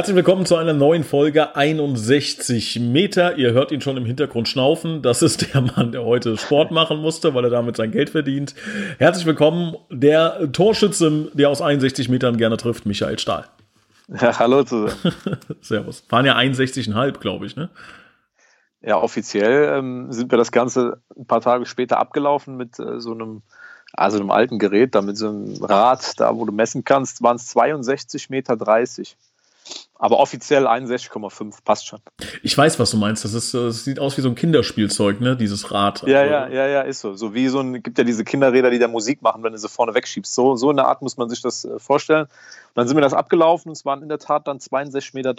Herzlich willkommen zu einer neuen Folge 61 Meter. Ihr hört ihn schon im Hintergrund schnaufen. Das ist der Mann, der heute Sport machen musste, weil er damit sein Geld verdient. Herzlich willkommen, der Torschütze, der aus 61 Metern gerne trifft, Michael Stahl. Ja, hallo zusammen. Servus. Waren ja 61,5, glaube ich, ne? Ja, offiziell ähm, sind wir das Ganze ein paar Tage später abgelaufen mit äh, so einem also einem alten Gerät, da mit so einem Rad, da wo du messen kannst, waren es 62,30 Meter. Aber offiziell 61,5 passt schon. Ich weiß, was du meinst. Das, ist, das sieht aus wie so ein Kinderspielzeug, ne? Dieses Rad. Ja, ja, ja, ja, ist so. So wie so ein, gibt ja diese Kinderräder, die da Musik machen, wenn du sie vorne wegschiebst. So, so in der Art muss man sich das äh, vorstellen. Und dann sind wir das abgelaufen und es waren in der Tat dann 62,30 Meter.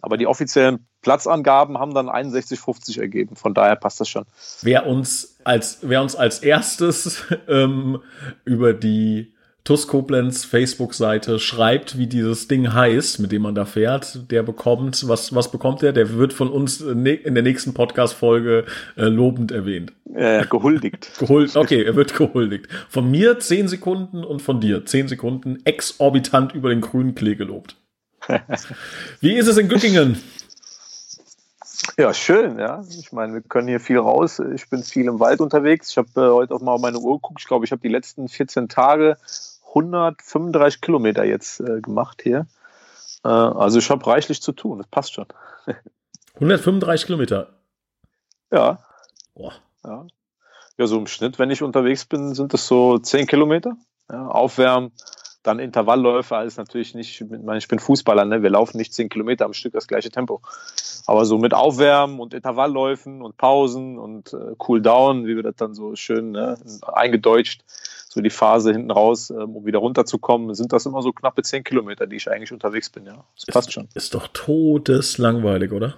Aber die offiziellen Platzangaben haben dann 61,50 ergeben. Von daher passt das schon. Wer uns als, wer uns als erstes ähm, über die TUS Koblenz Facebook-Seite schreibt, wie dieses Ding heißt, mit dem man da fährt, der bekommt, was, was bekommt der? Der wird von uns in der nächsten Podcast-Folge äh, lobend erwähnt. Äh, gehuldigt. Gehuld, okay, er wird gehuldigt. Von mir 10 Sekunden und von dir 10 Sekunden exorbitant über den grünen Klee gelobt. wie ist es in Göttingen? Ja, schön, ja. Ich meine, wir können hier viel raus. Ich bin viel im Wald unterwegs. Ich habe äh, heute auch mal auf meine Uhr geguckt. Ich glaube, ich habe die letzten 14 Tage 135 Kilometer jetzt äh, gemacht hier. Äh, also ich habe reichlich zu tun, das passt schon. 135 Kilometer? Ja. Boah. ja. Ja, so im Schnitt, wenn ich unterwegs bin, sind das so 10 Kilometer. Ja, aufwärmen, dann Intervallläufe, alles natürlich nicht, ich bin Fußballer, ne? wir laufen nicht 10 Kilometer am Stück das gleiche Tempo. Aber so mit Aufwärmen und Intervallläufen und Pausen und äh, Cooldown, wie wir das dann so schön ne, eingedeutscht, so die Phase hinten raus, ähm, um wieder runterzukommen, sind das immer so knappe 10 Kilometer, die ich eigentlich unterwegs bin, ja. Das ist, passt schon. Ist doch todeslangweilig, oder?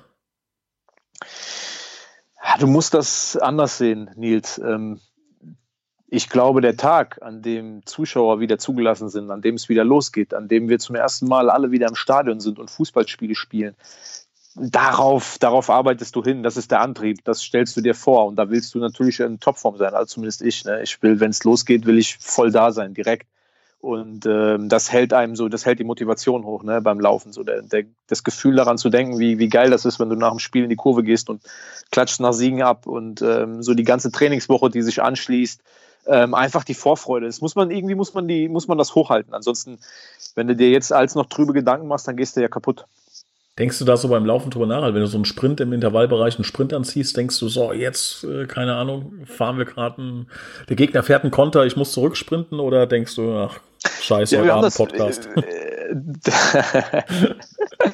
Du musst das anders sehen, Nils. Ähm, ich glaube, der Tag, an dem Zuschauer wieder zugelassen sind, an dem es wieder losgeht, an dem wir zum ersten Mal alle wieder im Stadion sind und Fußballspiele spielen, darauf, darauf arbeitest du hin, das ist der Antrieb, das stellst du dir vor und da willst du natürlich in Topform sein, also zumindest ich. Ne? Ich will, wenn es losgeht, will ich voll da sein, direkt. Und ähm, das hält einem so, das hält die Motivation hoch ne, beim Laufen. So der, der, das Gefühl daran zu denken, wie, wie geil das ist, wenn du nach dem Spiel in die Kurve gehst und klatscht nach Siegen ab und ähm, so die ganze Trainingswoche, die sich anschließt, ähm, einfach die Vorfreude. Das muss man irgendwie muss man die muss man das hochhalten. Ansonsten, wenn du dir jetzt als noch trübe Gedanken machst, dann gehst du ja kaputt. Denkst du da so beim Laufen drüber nach? Also wenn du so einen Sprint im Intervallbereich, einen Sprint anziehst, denkst du so, jetzt, äh, keine Ahnung, fahren wir gerade der Gegner fährt einen Konter, ich muss zurücksprinten oder denkst du, ach, scheiße, ja, heute Abend Podcast. Äh,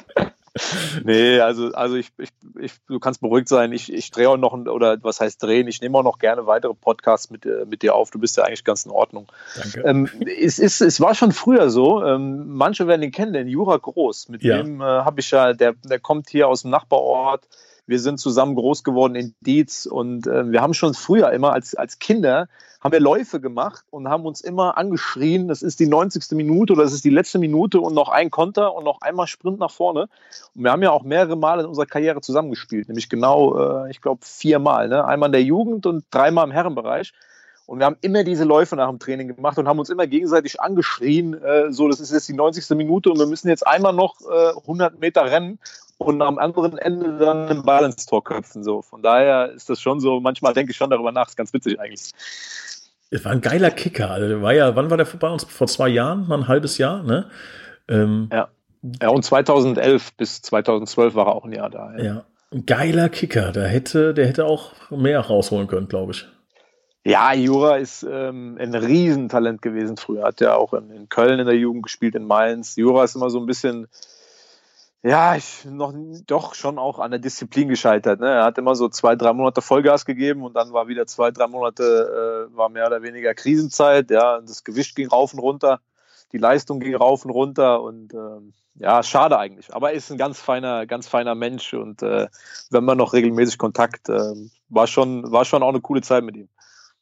nee, also, also ich, ich, ich, du kannst beruhigt sein. Ich, ich drehe auch noch, oder was heißt drehen? Ich nehme auch noch gerne weitere Podcasts mit, äh, mit dir auf. Du bist ja eigentlich ganz in Ordnung. Danke. Ähm, es, ist, es war schon früher so. Ähm, manche werden ihn kennen, den Jura Groß. Mit ja. dem äh, habe ich ja, der, der kommt hier aus dem Nachbarort. Wir sind zusammen groß geworden in Dietz und äh, wir haben schon früher immer als, als Kinder haben wir Läufe gemacht und haben uns immer angeschrien, das ist die 90. Minute oder das ist die letzte Minute und noch ein Konter und noch einmal Sprint nach vorne. Und wir haben ja auch mehrere Mal in unserer Karriere zusammengespielt, nämlich genau, äh, ich glaube, viermal. Ne? Einmal in der Jugend und dreimal im Herrenbereich. Und wir haben immer diese Läufe nach dem Training gemacht und haben uns immer gegenseitig angeschrien, äh, so, das ist jetzt die 90. Minute und wir müssen jetzt einmal noch äh, 100 Meter rennen und am anderen Ende dann einen Ball ins Tor köpfen. So. Von daher ist das schon so, manchmal denke ich schon darüber nach, ist ganz witzig eigentlich. Es war ein geiler Kicker. Also war ja, wann war der bei uns? Vor zwei Jahren, mal ein halbes Jahr, ne? Ähm, ja. Ja, und 2011 bis 2012 war er auch ein Jahr da. Ja, ja. ein geiler Kicker. Der hätte, der hätte auch mehr rausholen können, glaube ich. Ja, Jura ist ähm, ein Riesentalent gewesen früher. Hat ja auch in, in, Köln in der Jugend gespielt, in Mainz. Jura ist immer so ein bisschen ja, ich noch doch schon auch an der Disziplin gescheitert. Ne? Er hat immer so zwei, drei Monate Vollgas gegeben und dann war wieder zwei, drei Monate, äh, war mehr oder weniger Krisenzeit. Ja, das Gewicht ging rauf und runter, die Leistung ging rauf und runter und ähm, ja, schade eigentlich. Aber er ist ein ganz feiner, ganz feiner Mensch und äh, wenn man noch regelmäßig Kontakt, äh, war schon, war schon auch eine coole Zeit mit ihm.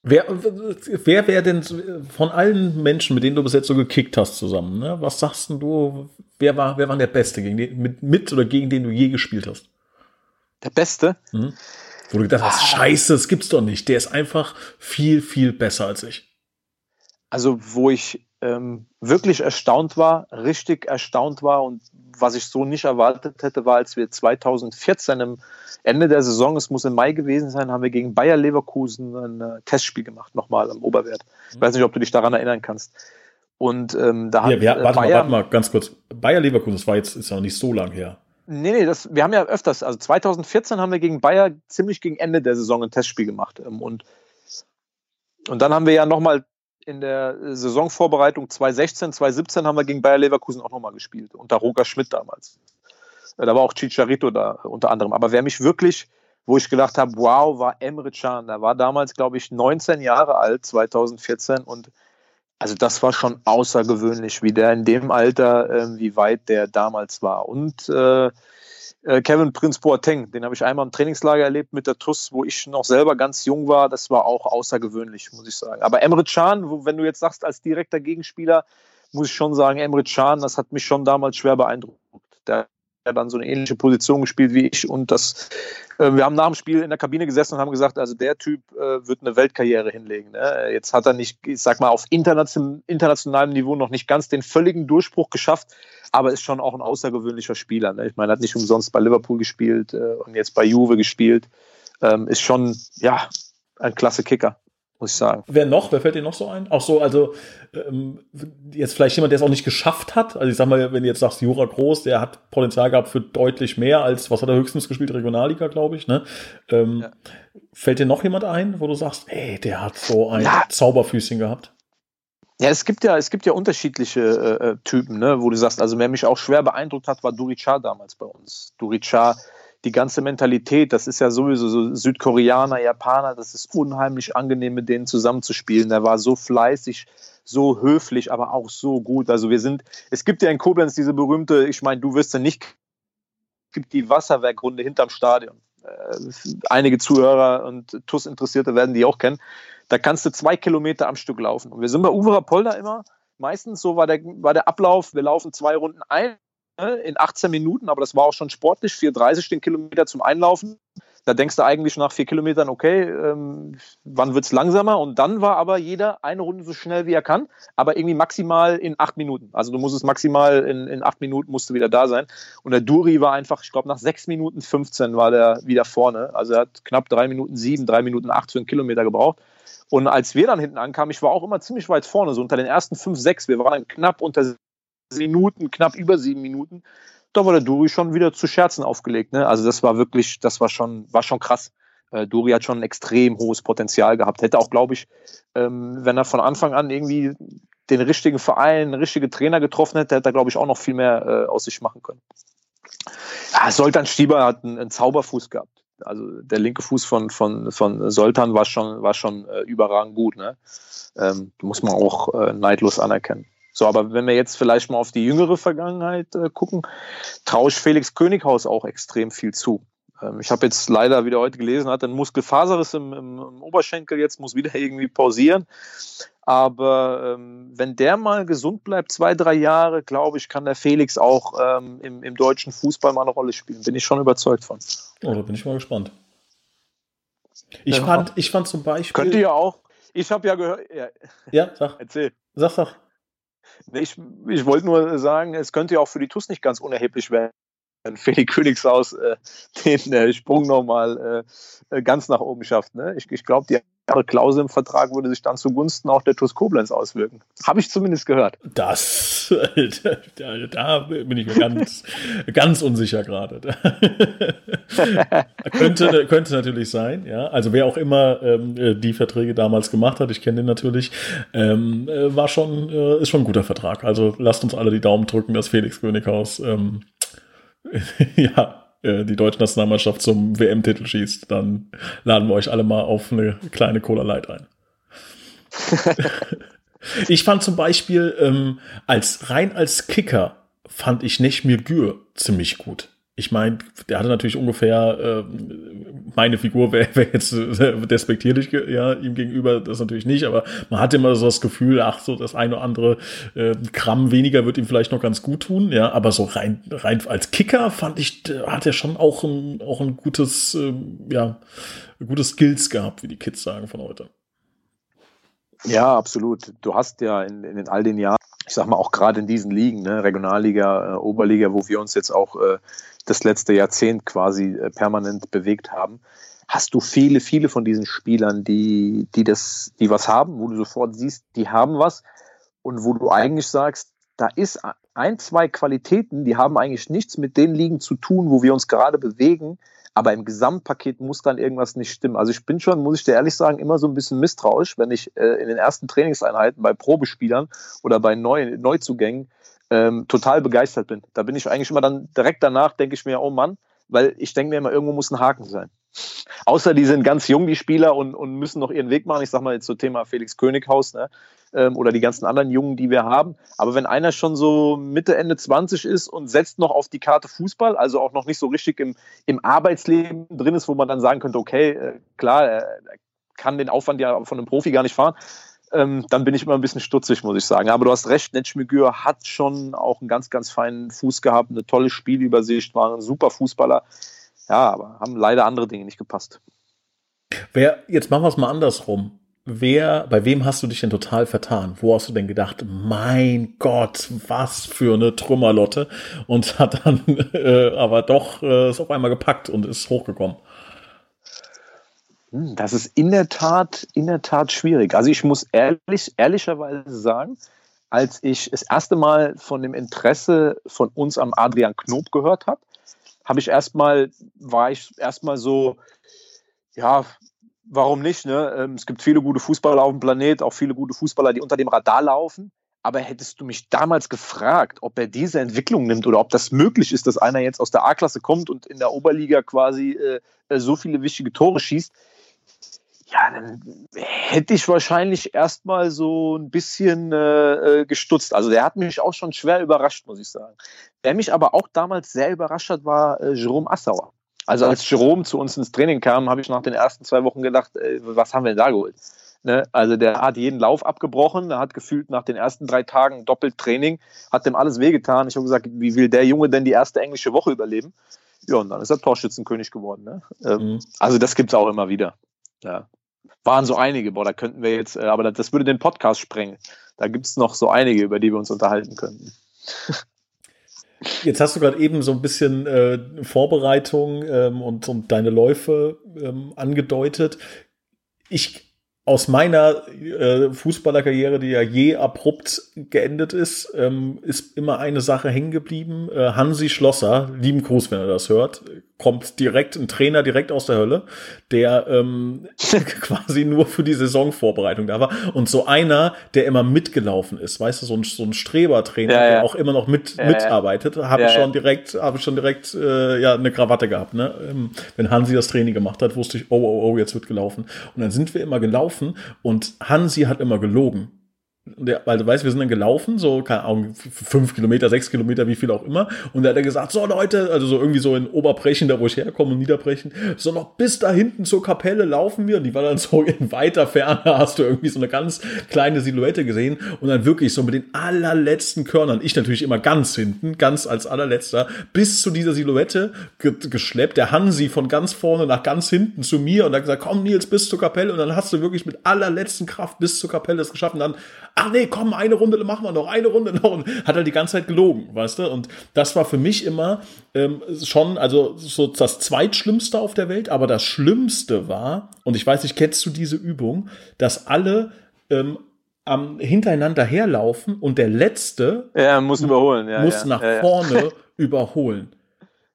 Wer, wer wäre denn von allen Menschen, mit denen du bis jetzt so gekickt hast zusammen, ne? was sagst du, wer war, wer war der Beste, gegen den, mit, mit oder gegen den du je gespielt hast? Der Beste? Mhm. Wo du gedacht hast, ah. scheiße, das gibt's doch nicht. Der ist einfach viel, viel besser als ich. Also, wo ich ähm, wirklich erstaunt war, richtig erstaunt war und was ich so nicht erwartet hätte, war, als wir 2014 im Ende der Saison, es muss im Mai gewesen sein, haben wir gegen Bayer Leverkusen ein äh, Testspiel gemacht, nochmal am Oberwert. Ich weiß nicht, ob du dich daran erinnern kannst. Und ähm, da ja, hat wir, warte, Bayer, mal, warte mal, ganz kurz. Bayer Leverkusen, das war jetzt ist ja noch nicht so lang her. Nee, nee, das, wir haben ja öfters, also 2014 haben wir gegen Bayer ziemlich gegen Ende der Saison ein Testspiel gemacht. Ähm, und, und dann haben wir ja nochmal in der Saisonvorbereitung 2016, 2017 haben wir gegen Bayer Leverkusen auch nochmal gespielt, unter Roger Schmidt damals. Äh, da war auch Chicharito da unter anderem. Aber wer mich wirklich, wo ich gedacht habe, wow, war Emre Can. Der war damals, glaube ich, 19 Jahre alt, 2014. Und also das war schon außergewöhnlich, wie der in dem Alter, äh, wie weit der damals war. Und äh, äh, Kevin Prince Boateng, den habe ich einmal im Trainingslager erlebt mit der TUS, wo ich noch selber ganz jung war. Das war auch außergewöhnlich, muss ich sagen. Aber Emre Can, wo, wenn du jetzt sagst, als direkter Gegenspieler, muss ich schon sagen, Emre Can, das hat mich schon damals schwer beeindruckt. Der hat dann so eine ähnliche Position gespielt wie ich und das, äh, wir haben nach dem Spiel in der Kabine gesessen und haben gesagt, also der Typ äh, wird eine Weltkarriere hinlegen. Ne? Jetzt hat er nicht, ich sag mal, auf internation, internationalem Niveau noch nicht ganz den völligen Durchbruch geschafft, aber ist schon auch ein außergewöhnlicher Spieler. Ne? Ich meine, er hat nicht umsonst bei Liverpool gespielt äh, und jetzt bei Juve gespielt. Ähm, ist schon, ja, ein klasse Kicker muss ich sagen. Wer noch? Wer fällt dir noch so ein? Auch so, also ähm, jetzt vielleicht jemand, der es auch nicht geschafft hat. Also ich sag mal, wenn du jetzt sagst, Jura Groß, der hat Potenzial gehabt für deutlich mehr als, was hat er höchstens gespielt? Regionalliga, glaube ich. Ne? Ähm, ja. Fällt dir noch jemand ein, wo du sagst, ey, der hat so ein ja. Zauberfüßchen gehabt? Ja, es gibt ja, es gibt ja unterschiedliche äh, äh Typen, ne, wo du sagst, also wer mich auch schwer beeindruckt hat, war Durichar damals bei uns. Durichar die ganze Mentalität, das ist ja sowieso so Südkoreaner, Japaner, das ist unheimlich angenehm, mit denen zusammenzuspielen. Der war so fleißig, so höflich, aber auch so gut. Also wir sind, es gibt ja in Koblenz diese berühmte, ich meine, du wirst ja nicht, es gibt die Wasserwerkrunde hinterm Stadion. Äh, einige Zuhörer und TUS-Interessierte werden die auch kennen. Da kannst du zwei Kilometer am Stück laufen. Und wir sind bei Uwe Polder immer, meistens so war der, war der Ablauf, wir laufen zwei Runden ein, in 18 Minuten, aber das war auch schon sportlich, 4,30 den Kilometer zum Einlaufen. Da denkst du eigentlich nach vier Kilometern, okay, ähm, wann wird es langsamer? Und dann war aber jeder eine Runde so schnell wie er kann, aber irgendwie maximal in acht Minuten. Also du musst es maximal in, in acht Minuten musst du wieder da sein. Und der Duri war einfach, ich glaube, nach sechs Minuten 15 war der wieder vorne. Also er hat knapp drei Minuten sieben, drei Minuten acht für einen Kilometer gebraucht. Und als wir dann hinten ankamen, ich war auch immer ziemlich weit vorne, so unter den ersten fünf, sechs. Wir waren knapp unter Minuten, knapp über sieben Minuten, da war der Duri schon wieder zu Scherzen aufgelegt. Ne? Also das war wirklich, das war schon, war schon krass. Äh, Duri hat schon ein extrem hohes Potenzial gehabt. Hätte auch, glaube ich, ähm, wenn er von Anfang an irgendwie den richtigen Verein, richtige Trainer getroffen hätte, hätte er, glaube ich, auch noch viel mehr äh, aus sich machen können. Ja, Soltan Stieber hat einen, einen, Zauberfuß gehabt. Also der linke Fuß von, von, von Soltan war schon, war schon äh, überragend gut. Ne? Ähm, muss man auch äh, neidlos anerkennen. So, aber wenn wir jetzt vielleicht mal auf die jüngere Vergangenheit äh, gucken, traue ich Felix Könighaus auch extrem viel zu. Ähm, ich habe jetzt leider wieder heute gelesen, hat ein Muskelfaserriss im, im, im, Oberschenkel, jetzt muss wieder irgendwie pausieren. Aber ähm, wenn der mal gesund bleibt, zwei, drei Jahre, glaube ich, kann der Felix auch ähm, im, im, deutschen Fußball mal eine Rolle spielen. Bin ich schon überzeugt von. Oh, da bin ich mal gespannt. Ich, ja. fand, ich fand zum Beispiel. Könnte ja auch. Ich habe ja gehört. Ja, ja, sag. Erzähl. Sag, sag. Ich, ich wollte nur sagen, es könnte ja auch für die TUS nicht ganz unerheblich werden, wenn Felix Königshaus äh, den äh, Sprung nochmal äh, äh, ganz nach oben schafft. Ne? Ich, ich glaube, die Klausel im Vertrag würde sich dann zugunsten auch der TuS Koblenz auswirken. Habe ich zumindest gehört. Das, da, da bin ich mir ganz, ganz unsicher gerade. könnte, könnte natürlich sein, ja. Also wer auch immer ähm, die Verträge damals gemacht hat, ich kenne den natürlich, ähm, äh, war schon, äh, ist schon ein guter Vertrag. Also lasst uns alle die Daumen drücken, dass Felix Könighaus ähm, ja, äh, die deutsche Nationalmannschaft zum WM-Titel schießt, dann laden wir euch alle mal auf eine kleine Cola Light ein. ich fand zum Beispiel ähm, als rein als Kicker fand ich Nechmir Gür ziemlich gut. Ich meine, der hatte natürlich ungefähr, äh, meine Figur wäre wär jetzt äh, despektierlich ja, ihm gegenüber, das natürlich nicht, aber man hat immer so das Gefühl, ach so, das eine oder andere äh, Gramm weniger wird ihm vielleicht noch ganz gut tun, ja, aber so rein, rein als Kicker fand ich, hat er schon auch ein, auch ein gutes, äh, ja, gute Skills gehabt, wie die Kids sagen von heute. Ja, absolut. Du hast ja in, in all den Jahren, ich sag mal auch gerade in diesen Ligen, ne, Regionalliga, äh, Oberliga, wo wir uns jetzt auch äh, das letzte Jahrzehnt quasi äh, permanent bewegt haben, hast du viele, viele von diesen Spielern, die, die das, die was haben, wo du sofort siehst, die haben was und wo du eigentlich sagst, da ist ein, zwei Qualitäten, die haben eigentlich nichts mit den Ligen zu tun, wo wir uns gerade bewegen, aber im Gesamtpaket muss dann irgendwas nicht stimmen. Also ich bin schon, muss ich dir ehrlich sagen, immer so ein bisschen misstrauisch, wenn ich äh, in den ersten Trainingseinheiten bei Probespielern oder bei Neu Neuzugängen ähm, total begeistert bin. Da bin ich eigentlich immer dann direkt danach, denke ich mir, oh Mann, weil ich denke mir immer, irgendwo muss ein Haken sein. Außer die sind ganz jung, die Spieler, und, und müssen noch ihren Weg machen. Ich sag mal jetzt so Thema Felix Könighaus ne? Ähm, oder die ganzen anderen Jungen, die wir haben. Aber wenn einer schon so Mitte, Ende 20 ist und setzt noch auf die Karte Fußball, also auch noch nicht so richtig im, im Arbeitsleben drin ist, wo man dann sagen könnte, okay, äh, klar, er kann den Aufwand ja von einem Profi gar nicht fahren, ähm, dann bin ich immer ein bisschen stutzig, muss ich sagen. Aber du hast recht, Netschmigür hat schon auch einen ganz, ganz feinen Fuß gehabt, eine tolle Spielübersicht, war ein super Fußballer. Ja, aber haben leider andere Dinge nicht gepasst. Wer, jetzt machen wir es mal andersrum. Wer, bei wem hast du dich denn total vertan? Wo hast du denn gedacht, mein Gott, was für eine Trümmerlotte? Und hat dann äh, aber doch äh, ist auf einmal gepackt und ist hochgekommen. Hm, das ist in der Tat, in der Tat schwierig. Also ich muss ehrlich, ehrlicherweise sagen, als ich das erste Mal von dem Interesse von uns am Adrian Knob gehört habe, habe ich erstmal, war ich erstmal so, ja, warum nicht? Ne? Ähm, es gibt viele gute Fußballer auf dem Planet, auch viele gute Fußballer, die unter dem Radar laufen. Aber hättest du mich damals gefragt, ob er diese Entwicklung nimmt oder ob das möglich ist, dass einer jetzt aus der A-Klasse kommt und in der Oberliga quasi äh, äh so viele wichtige Tore schießt, ja, dann hätte ich wahrscheinlich erstmal so ein bisschen äh, äh, gestutzt. Also der hat mich auch schon schwer überrascht, muss ich sagen. Wer mich aber auch damals sehr überrascht hat, war äh, Jerome Assauer. Also als Jerome zu uns ins Training kam, habe ich nach den ersten zwei Wochen gedacht, äh, was haben wir denn da geholt? Ne? Also der hat jeden Lauf abgebrochen, der hat gefühlt nach den ersten drei Tagen doppelt Training, hat dem alles wehgetan. Ich habe gesagt, wie will der Junge denn die erste englische Woche überleben? Ja, und dann ist er Torschützenkönig geworden. Ne? Ähm, mhm. Also das gibt es auch immer wieder. Ja waren so einige. Boah, da könnten wir jetzt, äh, aber das würde den Podcast sprengen. Da gibt es noch so einige, über die wir uns unterhalten könnten. Jetzt hast du gerade eben so ein bisschen äh, Vorbereitung ähm, und, und deine Läufe ähm, angedeutet. Ich aus meiner äh, Fußballerkarriere, die ja je abrupt geendet ist, ähm, ist immer eine Sache hängen geblieben. Äh, Hansi Schlosser, lieben Gruß, wenn er das hört, kommt direkt ein Trainer direkt aus der Hölle, der ähm, quasi nur für die Saisonvorbereitung da war. Und so einer, der immer mitgelaufen ist, weißt du, so ein, so ein Strebertrainer, ja, ja. der auch immer noch mit ja, mitarbeitet, habe ich schon direkt, habe ich schon direkt äh, ja eine Krawatte gehabt. Ne? Ähm, wenn Hansi das Training gemacht hat, wusste ich, oh, oh, oh, jetzt wird gelaufen. Und dann sind wir immer gelaufen und Hansi hat immer gelogen der, weil du weißt, wir sind dann gelaufen, so, keine Ahnung, fünf Kilometer, sechs Kilometer, wie viel auch immer. Und da hat er gesagt, so Leute, also so irgendwie so in Oberbrechen, da wo ich herkomme und Niederbrechen, so noch bis da hinten zur Kapelle laufen wir. Und die war dann so in weiter Ferne, hast du irgendwie so eine ganz kleine Silhouette gesehen. Und dann wirklich so mit den allerletzten Körnern, ich natürlich immer ganz hinten, ganz als allerletzter, bis zu dieser Silhouette ge geschleppt. Der Hansi von ganz vorne nach ganz hinten zu mir und dann gesagt, komm Nils, bis zur Kapelle. Und dann hast du wirklich mit allerletzten Kraft bis zur Kapelle es geschafft. Und dann ach nee, komm, eine Runde machen wir noch, eine Runde noch. Und hat er die ganze Zeit gelogen, weißt du? Und das war für mich immer ähm, schon, also so das Zweitschlimmste auf der Welt, aber das Schlimmste war, und ich weiß nicht, kennst du diese Übung, dass alle ähm, am, hintereinander herlaufen und der Letzte ja, muss überholen, ja, muss ja, nach vorne überholen.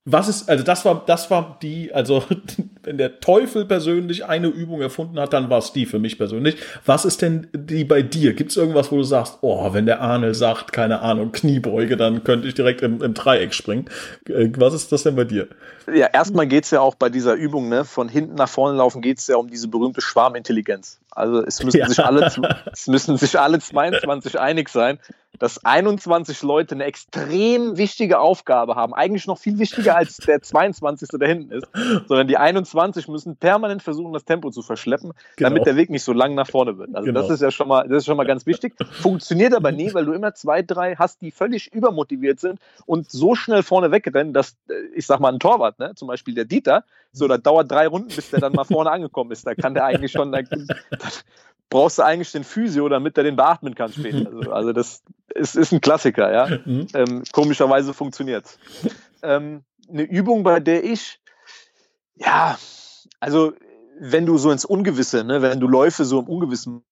Was ist, also das war, das war die, also wenn der Teufel persönlich eine Übung erfunden hat, dann war es die für mich persönlich. Was ist denn die bei dir? Gibt es irgendwas, wo du sagst, oh, wenn der Arnel sagt, keine Ahnung, Kniebeuge, dann könnte ich direkt im, im Dreieck springen. Äh, was ist das denn bei dir? Ja, erstmal geht es ja auch bei dieser Übung, ne, von hinten nach vorne laufen, geht es ja um diese berühmte Schwarmintelligenz. Also es müssen, ja. sich alle, es müssen sich alle 22 einig sein, dass 21 Leute eine extrem wichtige Aufgabe haben. Eigentlich noch viel wichtiger als der 22. der hinten ist. Sondern die 21 müssen permanent versuchen, das Tempo zu verschleppen, genau. damit der Weg nicht so lang nach vorne wird. Also genau. das ist ja schon mal, das ist schon mal ganz wichtig. Funktioniert aber nie, weil du immer zwei, drei hast, die völlig übermotiviert sind und so schnell vorne wegrennen, dass, äh, ich sag mal, ein Torwart, ne? zum Beispiel der Dieter, so, da dauert drei Runden, bis der dann mal vorne angekommen ist. Da kann der eigentlich schon, da, brauchst du eigentlich den Physio, damit er den beatmen kann später. Also, also das ist, ist ein Klassiker, ja. Mhm. Ähm, komischerweise funktioniert ähm, Eine Übung, bei der ich, ja, also wenn du so ins Ungewisse, ne, wenn du Läufe so im Ungewissen,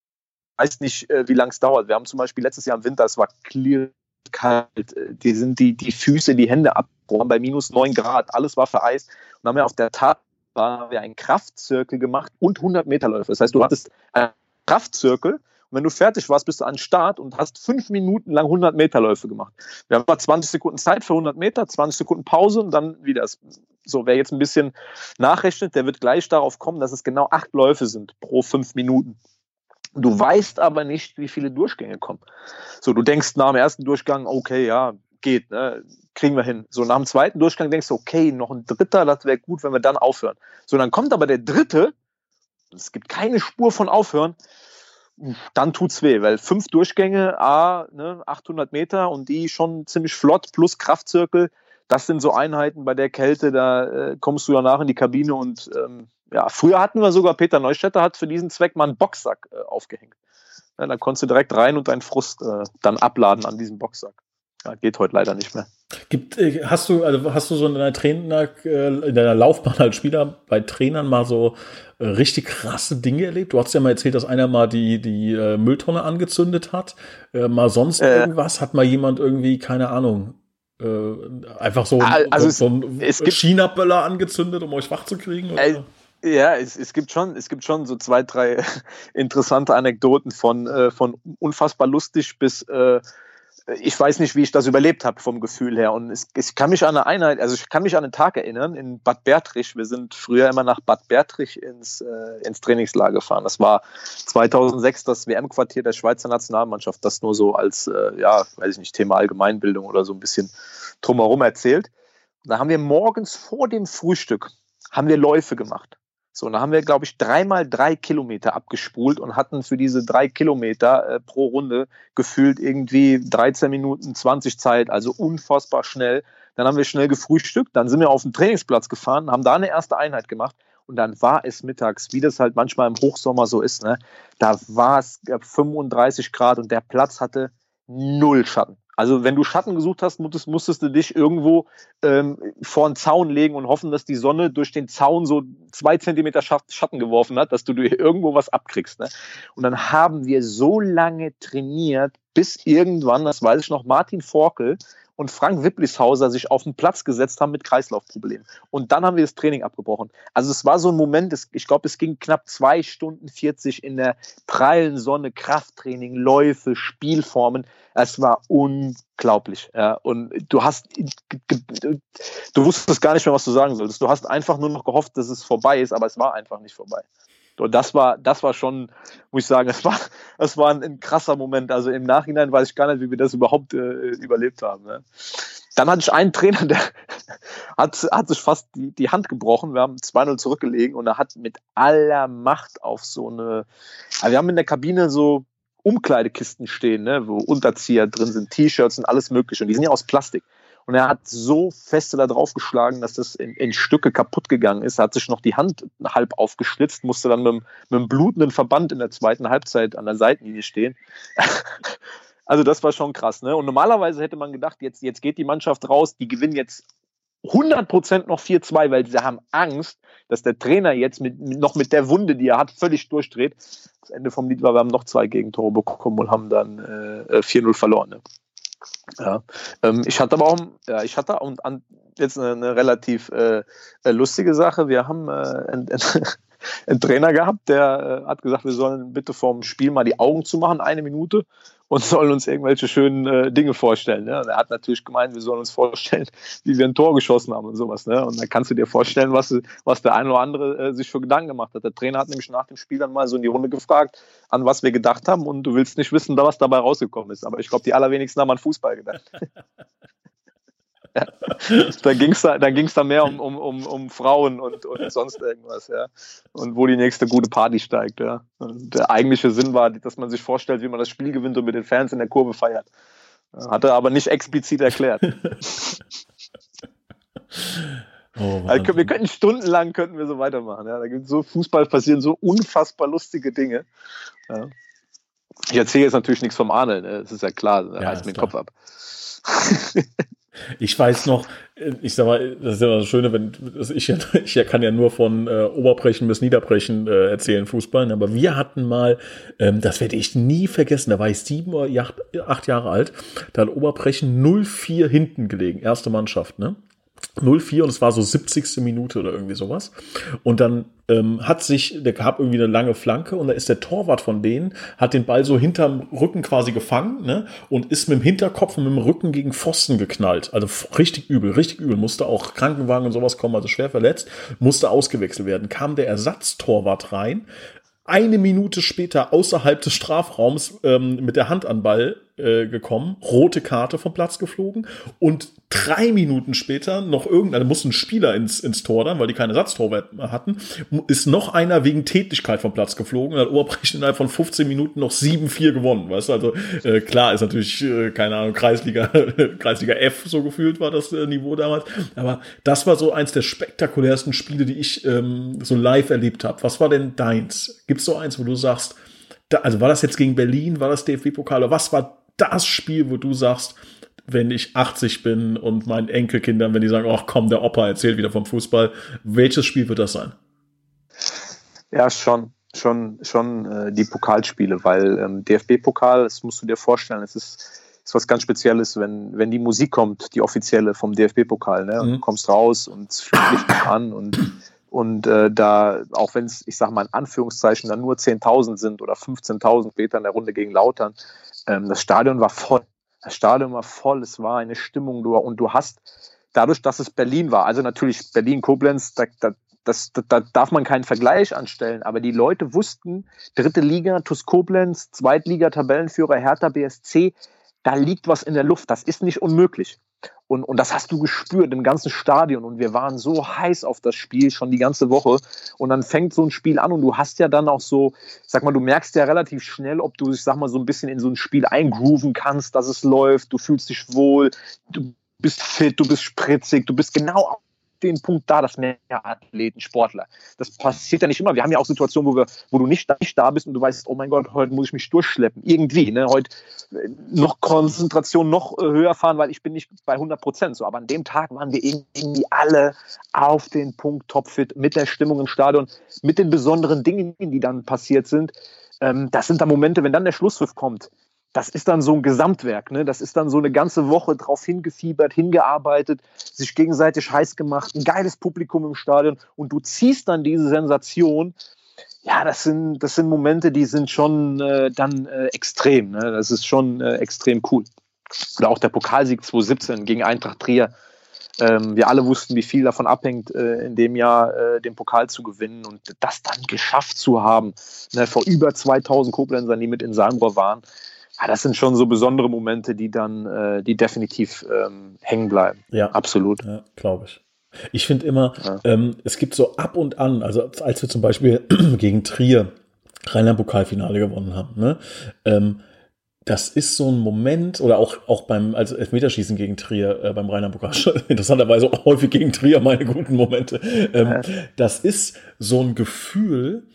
weißt nicht, äh, wie lange es dauert. Wir haben zum Beispiel letztes Jahr im Winter, es war clear kalt, äh, die sind die, die Füße, die Hände abgebrochen bei minus 9 Grad, alles war vereist. Und haben wir auf der Tat haben wir einen Kraftzirkel gemacht und 100 Meter Läufe. Das heißt, du hattest einen Kraftzirkel. Und wenn du fertig warst, bist du an Start und hast fünf Minuten lang 100 Meter Läufe gemacht. Wir haben mal 20 Sekunden Zeit für 100 Meter, 20 Sekunden Pause und dann wieder. So, wer jetzt ein bisschen nachrechnet, der wird gleich darauf kommen, dass es genau acht Läufe sind pro fünf Minuten. Du weißt aber nicht, wie viele Durchgänge kommen. So, du denkst nach dem ersten Durchgang, okay, ja, geht, ne? kriegen wir hin. So, nach dem zweiten Durchgang denkst du, okay, noch ein dritter, das wäre gut, wenn wir dann aufhören. So, dann kommt aber der dritte, es gibt keine Spur von Aufhören, dann tut's weh, weil fünf Durchgänge, A, ne, 800 Meter und die schon ziemlich flott plus Kraftzirkel, das sind so Einheiten bei der Kälte, da äh, kommst du danach in die Kabine und ähm, ja, früher hatten wir sogar, Peter Neustädter hat für diesen Zweck mal einen Boxsack äh, aufgehängt. Ja, da konntest du direkt rein und deinen Frust äh, dann abladen an diesem Boxsack. Ja, geht heute leider nicht mehr. Gibt, äh, hast du, also hast du so in deiner Trainer, äh, in deiner Laufbahn als Spieler bei Trainern mal so äh, richtig krasse Dinge erlebt? Du hast ja mal erzählt, dass einer mal die, die Mülltonne angezündet hat. mal sonst äh, irgendwas? Hat mal jemand irgendwie, keine Ahnung, einfach so, also so, so einen China-Böller angezündet, um euch wach zu kriegen? Oder? Ja, es, es, gibt schon, es gibt schon so zwei, drei interessante Anekdoten von, von unfassbar lustig bis äh, ich weiß nicht, wie ich das überlebt habe vom Gefühl her. Und es, ich kann mich an eine Einheit, also ich kann mich an einen Tag erinnern in Bad Bertrich. Wir sind früher immer nach Bad Bertrich ins, äh, ins Trainingslager gefahren. Das war 2006 das WM-Quartier der Schweizer Nationalmannschaft. Das nur so als, äh, ja, weiß ich nicht, Thema Allgemeinbildung oder so ein bisschen drumherum erzählt. Da haben wir morgens vor dem Frühstück haben wir Läufe gemacht. So, und da haben wir, glaube ich, dreimal drei Kilometer abgespult und hatten für diese drei Kilometer äh, pro Runde gefühlt irgendwie 13 Minuten 20 Zeit, also unfassbar schnell. Dann haben wir schnell gefrühstückt, dann sind wir auf den Trainingsplatz gefahren, haben da eine erste Einheit gemacht und dann war es mittags, wie das halt manchmal im Hochsommer so ist, ne? da war es 35 Grad und der Platz hatte null Schatten. Also wenn du Schatten gesucht hast, musstest, musstest du dich irgendwo ähm, vor einen Zaun legen und hoffen, dass die Sonne durch den Zaun so zwei Zentimeter Schatten geworfen hat, dass du dir irgendwo was abkriegst. Ne? Und dann haben wir so lange trainiert, bis irgendwann, das weiß ich noch, Martin Forkel und Frank Wipplishauser sich auf den Platz gesetzt haben mit Kreislaufproblemen. Und dann haben wir das Training abgebrochen. Also es war so ein Moment, ich glaube, es ging knapp zwei Stunden 40 in der prallen Sonne, Krafttraining, Läufe, Spielformen. Es war unglaublich. Ja. Und du hast, du wusstest gar nicht mehr, was du sagen solltest. Du hast einfach nur noch gehofft, dass es vorbei ist, aber es war einfach nicht vorbei. Und das war, das war schon, muss ich sagen, es war, es war ein, ein, krasser Moment. Also im Nachhinein weiß ich gar nicht, wie wir das überhaupt äh, überlebt haben. Ne? Dann hatte ich einen Trainer, der hat, hat sich fast die, die Hand gebrochen. Wir haben 2-0 zurückgelegen und er hat mit aller Macht auf so eine, also wir haben in der Kabine so Umkleidekisten stehen, ne, wo Unterzieher drin sind, T-Shirts und alles mögliche. Und die sind ja aus Plastik. Und er hat so feste da drauf geschlagen, dass das in, in, Stücke kaputt gegangen ist. Er hat sich noch die Hand halb aufgeschlitzt, musste dann mit, mit einem blutenden Verband in der zweiten Halbzeit an der Seitenlinie stehen. also das war schon krass. Ne? Und normalerweise hätte man gedacht, jetzt, jetzt geht die Mannschaft raus, die gewinnen jetzt 100% noch 4-2, weil sie haben Angst, dass der Trainer jetzt mit, noch mit der Wunde, die er hat, völlig durchdreht. Das Ende vom Lied war, wir haben noch zwei Gegentore bekommen und haben dann äh, 4-0 äh, verloren. Ne? Ja, ähm, ich hatte aber auch, ja, ich hatte und an, jetzt eine, eine relativ äh, äh lustige Sache. Wir haben äh, einen Trainer gehabt, der äh, hat gesagt, wir sollen bitte vorm Spiel mal die Augen zumachen, eine Minute, und sollen uns irgendwelche schönen äh, Dinge vorstellen. Ne? Und er hat natürlich gemeint, wir sollen uns vorstellen, wie wir ein Tor geschossen haben und sowas. Ne? Und dann kannst du dir vorstellen, was, was der eine oder andere äh, sich für Gedanken gemacht hat. Der Trainer hat nämlich nach dem Spiel dann mal so in die Runde gefragt, an was wir gedacht haben und du willst nicht wissen, was dabei rausgekommen ist. Aber ich glaube, die allerwenigsten haben an Fußball gedacht. Da ging es da, dann ging's da mehr um, um, um, um Frauen und, und sonst irgendwas, ja. Und wo die nächste gute Party steigt, ja. Und der eigentliche Sinn war, dass man sich vorstellt, wie man das Spiel gewinnt und mit den Fans in der Kurve feiert. Hat er aber nicht explizit erklärt. Oh, also wir könnten stundenlang könnten wir so weitermachen. Ja. Da gibt so Fußball passieren so unfassbar lustige Dinge. Ja. Ich erzähle jetzt natürlich nichts vom Arne, ne? das ist ja klar, da ja, reißt mir den Kopf ab. Ich weiß noch, äh, ich sag mal, das ist ja das Schöne, wenn ich, ich kann ja nur von äh, Oberbrechen bis Niederbrechen äh, erzählen, Fußball, aber wir hatten mal, ähm, das werde ich nie vergessen, da war ich sieben oder acht, acht Jahre alt, da hat Oberbrechen 0-4 hinten gelegen, erste Mannschaft, ne? 0-4 und es war so 70. Minute oder irgendwie sowas. Und dann ähm, hat sich, der gab irgendwie eine lange Flanke und da ist der Torwart von denen, hat den Ball so hinterm Rücken quasi gefangen ne, und ist mit dem Hinterkopf und mit dem Rücken gegen Pfosten geknallt. Also richtig übel, richtig übel. Musste auch Krankenwagen und sowas kommen, also schwer verletzt, musste ausgewechselt werden. Kam der Ersatztorwart rein, eine Minute später außerhalb des Strafraums ähm, mit der Hand an Ball äh, gekommen, rote Karte vom Platz geflogen und drei Minuten später noch irgendeiner, musste ein Spieler ins, ins Tor dann, weil die keine Ersatztorwart hatten, ist noch einer wegen Tätigkeit vom Platz geflogen und hat Oberbrechen innerhalb von 15 Minuten noch 7-4 gewonnen, weißt du, also äh, klar ist natürlich, äh, keine Ahnung, Kreisliga, Kreisliga F so gefühlt war das äh, Niveau damals, aber das war so eins der spektakulärsten Spiele, die ich ähm, so live erlebt habe. Was war denn deins? Gibt's so eins, wo du sagst, also war das jetzt gegen Berlin, war das DFB-Pokal oder was war das Spiel, wo du sagst, wenn ich 80 bin und meinen Enkelkindern, wenn die sagen, ach komm, der Opa erzählt wieder vom Fußball, welches Spiel wird das sein? Ja, schon, schon, schon äh, die Pokalspiele, weil ähm, DFB-Pokal, das musst du dir vorstellen, es ist, ist was ganz Spezielles, wenn, wenn die Musik kommt, die offizielle vom DFB-Pokal, ne? Mhm. Du kommst raus und es fühlt dich an und und äh, da, auch wenn es, ich sage mal in Anführungszeichen, dann nur 10.000 sind oder 15.000 Meter in der Runde gegen Lautern, ähm, das Stadion war voll. Das Stadion war voll, es war eine Stimmung du, und du hast dadurch, dass es Berlin war, also natürlich Berlin-Koblenz, da, da, das, da, da darf man keinen Vergleich anstellen, aber die Leute wussten, dritte Liga, TuS Koblenz, Zweitliga, Tabellenführer Hertha BSC, da liegt was in der Luft, das ist nicht unmöglich. Und, und das hast du gespürt im ganzen Stadion. Und wir waren so heiß auf das Spiel schon die ganze Woche. Und dann fängt so ein Spiel an und du hast ja dann auch so, sag mal, du merkst ja relativ schnell, ob du, ich sag mal, so ein bisschen in so ein Spiel eingrooven kannst, dass es läuft, du fühlst dich wohl, du bist fit, du bist spritzig, du bist genau den Punkt da, dass mehr Athleten, Sportler. Das passiert ja nicht immer. Wir haben ja auch Situationen, wo, wir, wo du nicht, nicht da bist und du weißt, oh mein Gott, heute muss ich mich durchschleppen. Irgendwie. Ne? Heute äh, noch Konzentration noch äh, höher fahren, weil ich bin nicht bei 100 Prozent so. Aber an dem Tag waren wir irgendwie alle auf den Punkt topfit mit der Stimmung im Stadion, mit den besonderen Dingen, die dann passiert sind. Ähm, das sind da Momente, wenn dann der Schlusspfiff kommt das ist dann so ein Gesamtwerk. Ne? Das ist dann so eine ganze Woche drauf hingefiebert, hingearbeitet, sich gegenseitig heiß gemacht, ein geiles Publikum im Stadion und du ziehst dann diese Sensation. Ja, das sind, das sind Momente, die sind schon äh, dann äh, extrem. Ne? Das ist schon äh, extrem cool. Oder auch der Pokalsieg 2017 gegen Eintracht Trier. Ähm, wir alle wussten, wie viel davon abhängt, äh, in dem Jahr äh, den Pokal zu gewinnen und das dann geschafft zu haben, ne, vor über 2000 Koblenzern, die mit in Salmrohr waren ja, das sind schon so besondere Momente, die dann, äh, die definitiv ähm, hängen bleiben. Ja, absolut. Ja, glaube ich. Ich finde immer, ja. ähm, es gibt so ab und an, also als wir zum Beispiel gegen Trier Rheinland-Pokalfinale gewonnen haben, ne, ähm, das ist so ein Moment, oder auch, auch beim also Elfmeterschießen gegen Trier, äh, beim Rheinland-Pokal, interessanterweise auch häufig gegen Trier meine guten Momente. Ähm. Das ist so ein Gefühl,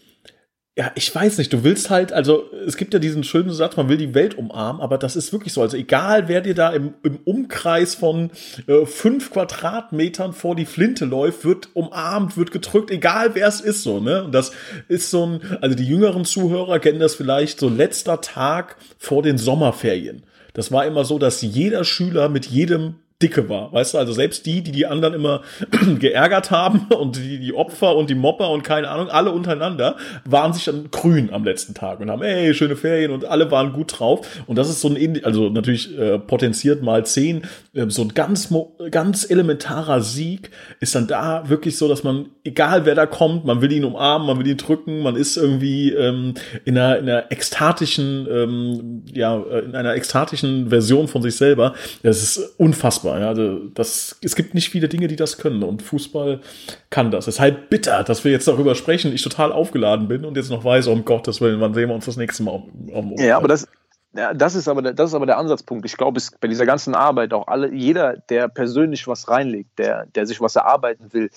ja, ich weiß nicht, du willst halt, also es gibt ja diesen schönen Satz, man will die Welt umarmen, aber das ist wirklich so. Also egal, wer dir da im, im Umkreis von äh, fünf Quadratmetern vor die Flinte läuft, wird umarmt, wird gedrückt, egal wer es ist so, ne? Und das ist so ein, also die jüngeren Zuhörer kennen das vielleicht so letzter Tag vor den Sommerferien. Das war immer so, dass jeder Schüler mit jedem dicke war, weißt du, also selbst die, die die anderen immer geärgert haben und die, die Opfer und die Mopper und keine Ahnung, alle untereinander, waren sich dann grün am letzten Tag und haben, ey, schöne Ferien und alle waren gut drauf. Und das ist so ein, also natürlich äh, potenziert mal zehn, äh, so ein ganz, ganz elementarer Sieg ist dann da wirklich so, dass man, egal wer da kommt, man will ihn umarmen, man will ihn drücken, man ist irgendwie ähm, in einer, in einer ekstatischen, ähm, ja, äh, in einer ekstatischen Version von sich selber, das ist unfassbar unfassbar. Ja, also das, es gibt nicht viele Dinge, die das können und Fußball kann das. Es ist halt bitter, dass wir jetzt darüber sprechen, ich total aufgeladen bin und jetzt noch weiß, um Gottes Willen, wann sehen wir uns das nächste Mal um, um, um Ja, aber das, ja, das ist aber der, das ist aber der Ansatzpunkt. Ich glaube, es bei dieser ganzen Arbeit auch alle, jeder, der persönlich was reinlegt, der, der sich was erarbeiten will,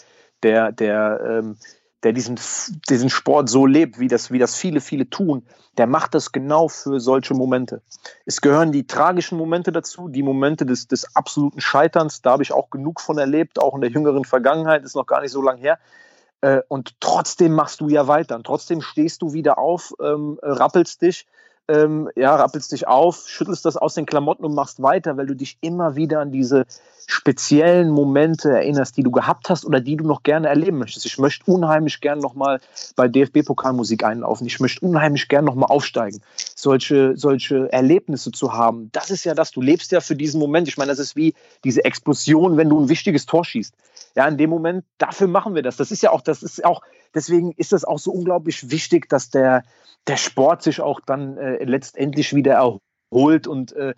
der, der, ähm, der diesen, diesen Sport so lebt, wie das, wie das viele, viele tun, der macht das genau für solche Momente. Es gehören die tragischen Momente dazu, die Momente des, des absoluten Scheiterns. Da habe ich auch genug von erlebt, auch in der jüngeren Vergangenheit, ist noch gar nicht so lange her. Äh, und trotzdem machst du ja weiter. Und trotzdem stehst du wieder auf, ähm, rappelst dich ähm, ja, rappelst dich auf, schüttelst das aus den Klamotten und machst weiter, weil du dich immer wieder an diese speziellen Momente erinnerst, die du gehabt hast oder die du noch gerne erleben möchtest. Ich möchte unheimlich gern nochmal bei DFB-Pokalmusik einlaufen. Ich möchte unheimlich gern nochmal aufsteigen. Solche, solche Erlebnisse zu haben, das ist ja das. Du lebst ja für diesen Moment. Ich meine, das ist wie diese Explosion, wenn du ein wichtiges Tor schießt. Ja, in dem Moment, dafür machen wir das. Das ist ja auch, das ist auch, deswegen ist das auch so unglaublich wichtig, dass der, der Sport sich auch dann äh, letztendlich wieder erholt und äh,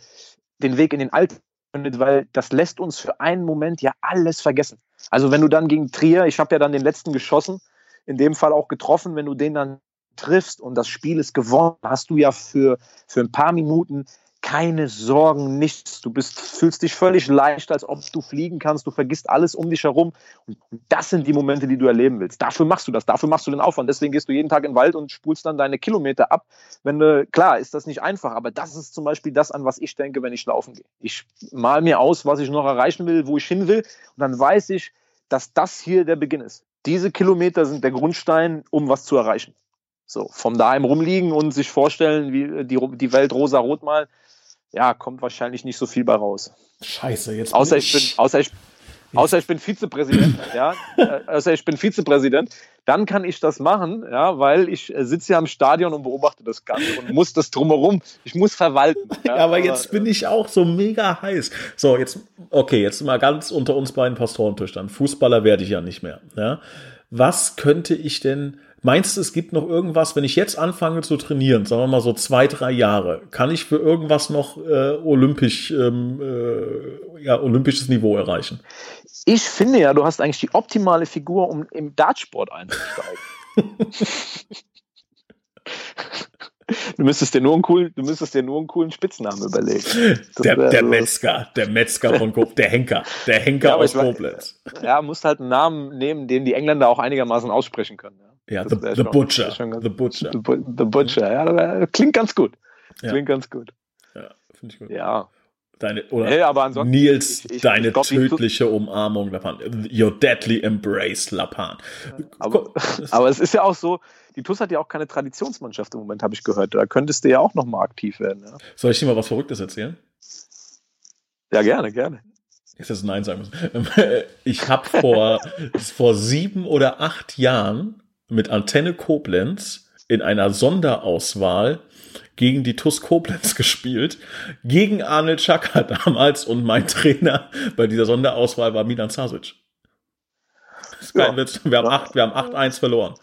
den Weg in den Alltag findet, weil das lässt uns für einen Moment ja alles vergessen. Also wenn du dann gegen Trier, ich habe ja dann den letzten geschossen, in dem Fall auch getroffen, wenn du den dann triffst und das Spiel ist gewonnen, hast du ja für, für ein paar Minuten keine Sorgen, nichts. Du bist, fühlst dich völlig leicht, als ob du fliegen kannst. Du vergisst alles um dich herum. Und das sind die Momente, die du erleben willst. Dafür machst du das. Dafür machst du den Aufwand. Deswegen gehst du jeden Tag in den Wald und spulst dann deine Kilometer ab. Wenn du, klar, ist das nicht einfach, aber das ist zum Beispiel das, an was ich denke, wenn ich laufen gehe. Ich mal mir aus, was ich noch erreichen will, wo ich hin will. Und dann weiß ich, dass das hier der Beginn ist. Diese Kilometer sind der Grundstein, um was zu erreichen. So, vom daheim rumliegen und sich vorstellen, wie die, die Welt rosa-rot mal, ja, kommt wahrscheinlich nicht so viel bei raus. Scheiße, jetzt außer ich, bin, außer ich, außer ich bin Vizepräsident, ja, äh, außer ich bin Vizepräsident, dann kann ich das machen, ja, weil ich äh, sitze ja im Stadion und beobachte das Ganze und muss das drumherum, ich muss verwalten. Ja, aber jetzt bin ich auch so mega heiß. So, jetzt, okay, jetzt mal ganz unter uns beiden Pastorentöchtern. Fußballer werde ich ja nicht mehr, ja. Was könnte ich denn Meinst du, es gibt noch irgendwas, wenn ich jetzt anfange zu trainieren, sagen wir mal so zwei, drei Jahre, kann ich für irgendwas noch äh, olympisch, ähm, äh, ja, olympisches Niveau erreichen? Ich finde ja, du hast eigentlich die optimale Figur, um im Dartsport einzusteigen. Du müsstest dir nur einen coolen, du müsstest dir nur einen coolen Spitznamen überlegen. der, der. Metzger, der Metzger von Koblenz, der Henker, der Henker ja, aus Koblenz. Ja, musst halt einen Namen nehmen, den die Engländer auch einigermaßen aussprechen können. Ja. Ja, the, the, Butcher. the, Butcher. The, the Butcher. Ja, klingt ganz gut. Klingt ja. ganz gut. Ja, finde ich gut. Ja. Deine, oder hey, aber Nils, ich, ich, deine ich glaub, tödliche Umarmung, Lapan. Your deadly embrace, Lapan. Aber, aber, es ist ja auch so, die TUS hat ja auch keine Traditionsmannschaft im Moment, habe ich gehört. Da könntest du ja auch nochmal aktiv werden. Ja? Soll ich dir mal was Verrücktes erzählen? Ja, gerne, gerne. Jetzt ist Nein sagen müssen. Ich habe vor, vor sieben oder acht Jahren mit Antenne Koblenz in einer Sonderauswahl gegen die TUS Koblenz gespielt, gegen Arnold Schaka damals und mein Trainer bei dieser Sonderauswahl war Milan Sasic. Ja. Wir haben acht, wir haben 8-1 verloren.